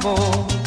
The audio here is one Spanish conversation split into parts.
Trouble.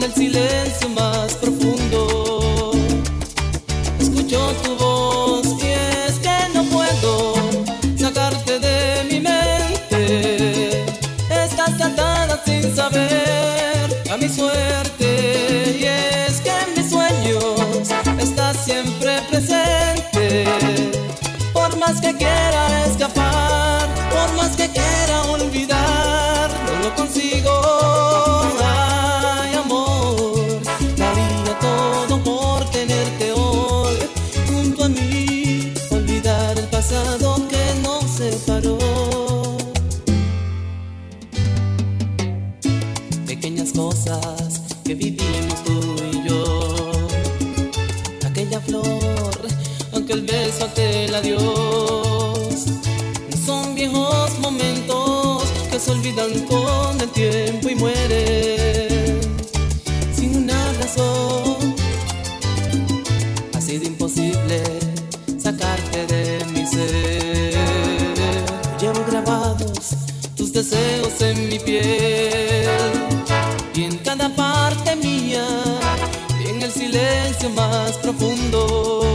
en el silencio más. separó. Pequeñas cosas que vivimos tú y yo. Aquella flor, aunque el beso te la dio. Son viejos momentos que se olvidan con el tiempo. en mi piel y en cada parte mía, y en el silencio más profundo.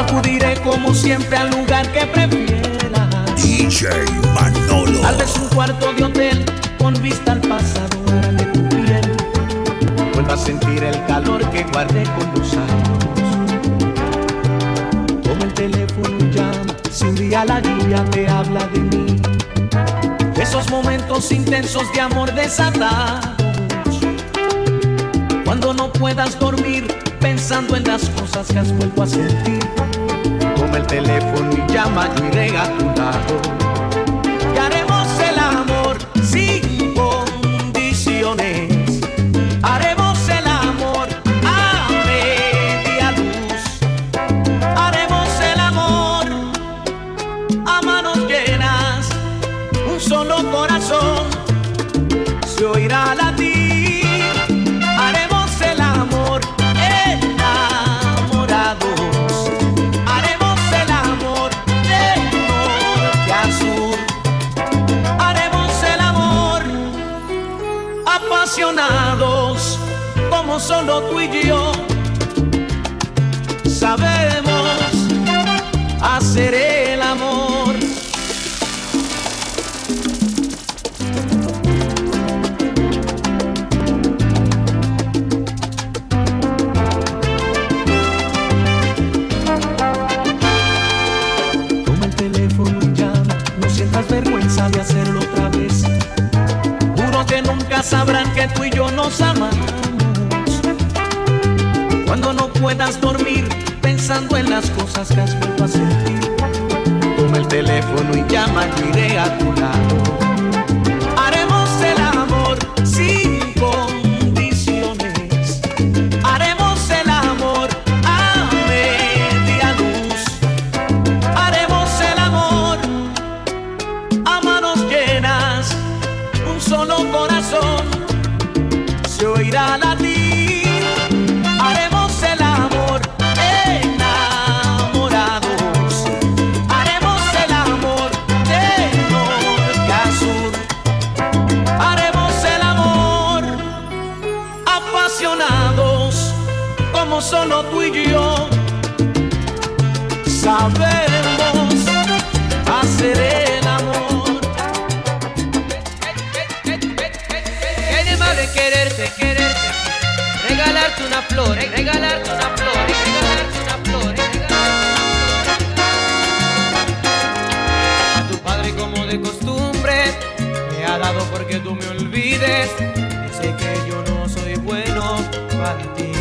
Acudiré como siempre al lugar que prefieras. DJ Manolo. Tal vez un cuarto de hotel con vista al pasado de tu piel. Vuelva a sentir el calor que guardé con los años. Toma el teléfono y llama. Si un día la lluvia te habla de mí. De esos momentos intensos de amor desatados. Cuando no puedas dormir pensando en las cosas que has vuelto a sentir. Toma el teléfono y llama, yo iré a tu lado. Solo tú y yo sabemos hacer corazón se oirá latir. Porque tú me olvides. Dice que yo no soy bueno para ti.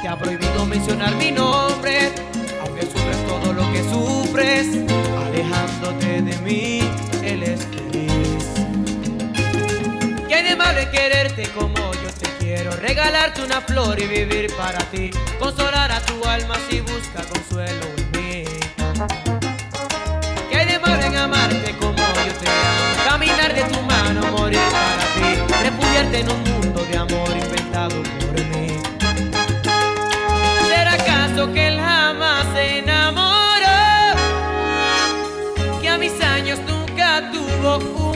Te ha prohibido mencionar mi nombre, aunque sufres todo lo que sufres, alejándote de mí, él es feliz. ¿Qué de malo es quererte como yo te quiero? Regalarte una flor y vivir para ti. Consolar a tu alma si busca consuelo en mí. ¿Qué de malo en amarte como yo te amo? De tu mano, morir para ti. Refugiarte en un mundo de amor inventado por mí. ¿Será acaso que él jamás se enamoró? Que a mis años nunca tuvo un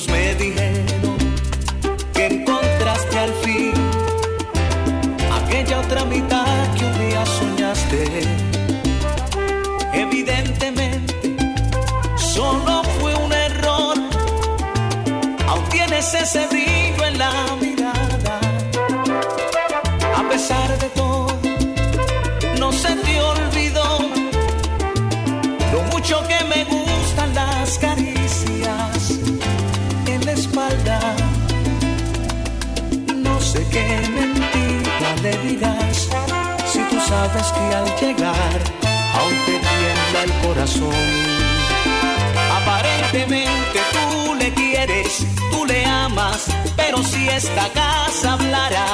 ίσως με διέ sabes que al llegar, aunque tienda el corazón, aparentemente tú le quieres, tú le amas, pero si esta casa hablara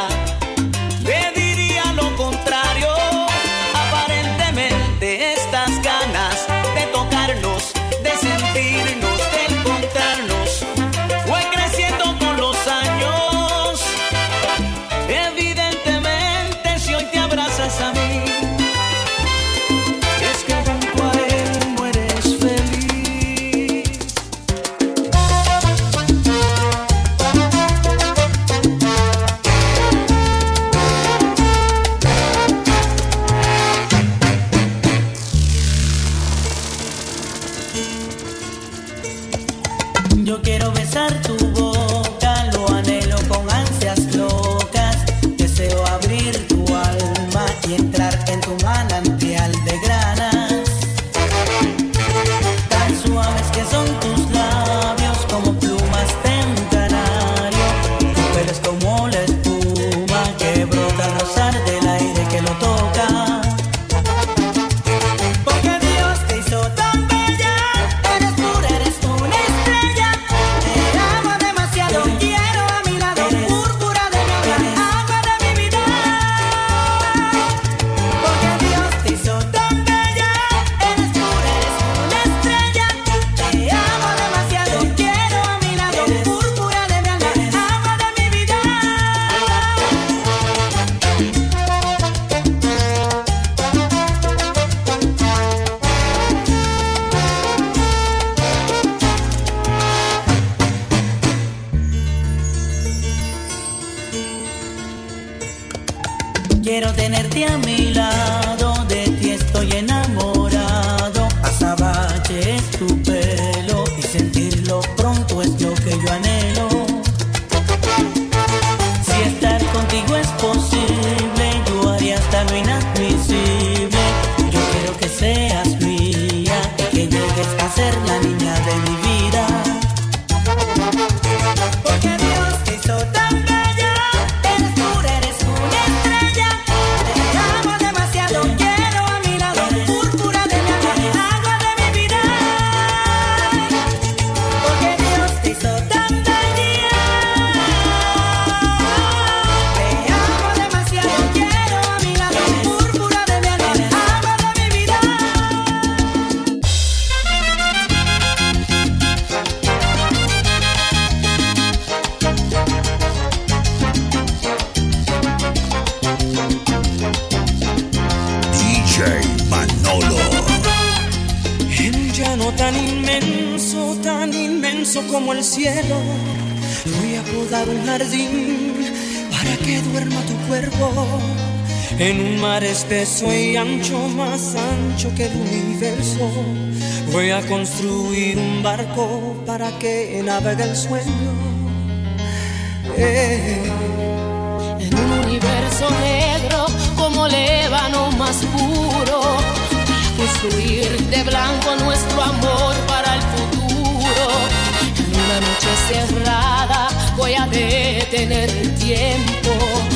Quiero tenerte a mi lado. este soy ancho, más ancho que el universo, voy a construir un barco para que navegue el sueño. Eh. En un universo negro como lébano más puro, a construir de blanco nuestro amor para el futuro. En una noche cerrada voy a detener el tiempo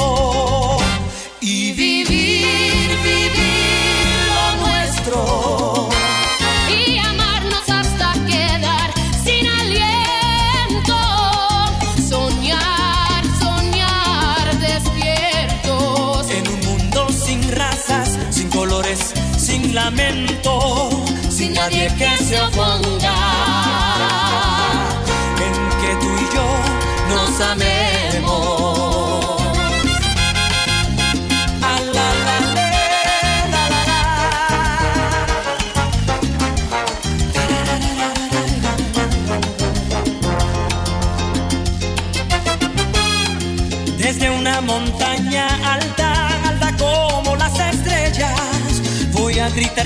momento, nadie que se oponga.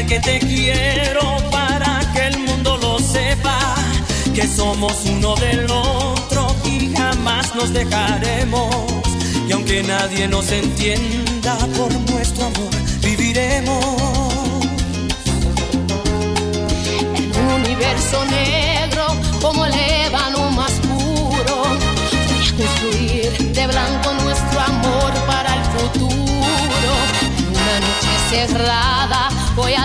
Que te quiero para que el mundo lo sepa, que somos uno del otro y jamás nos dejaremos. Y aunque nadie nos entienda por nuestro amor, viviremos. En un universo negro como el ébano más puro, voy a construir de blanco nuestro amor para el futuro. Una noche cerrada voy a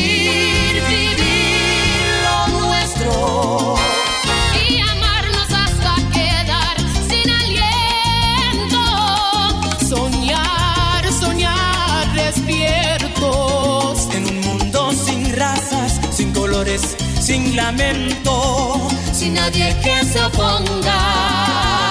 sin lamento. Sin nadie que se oponga.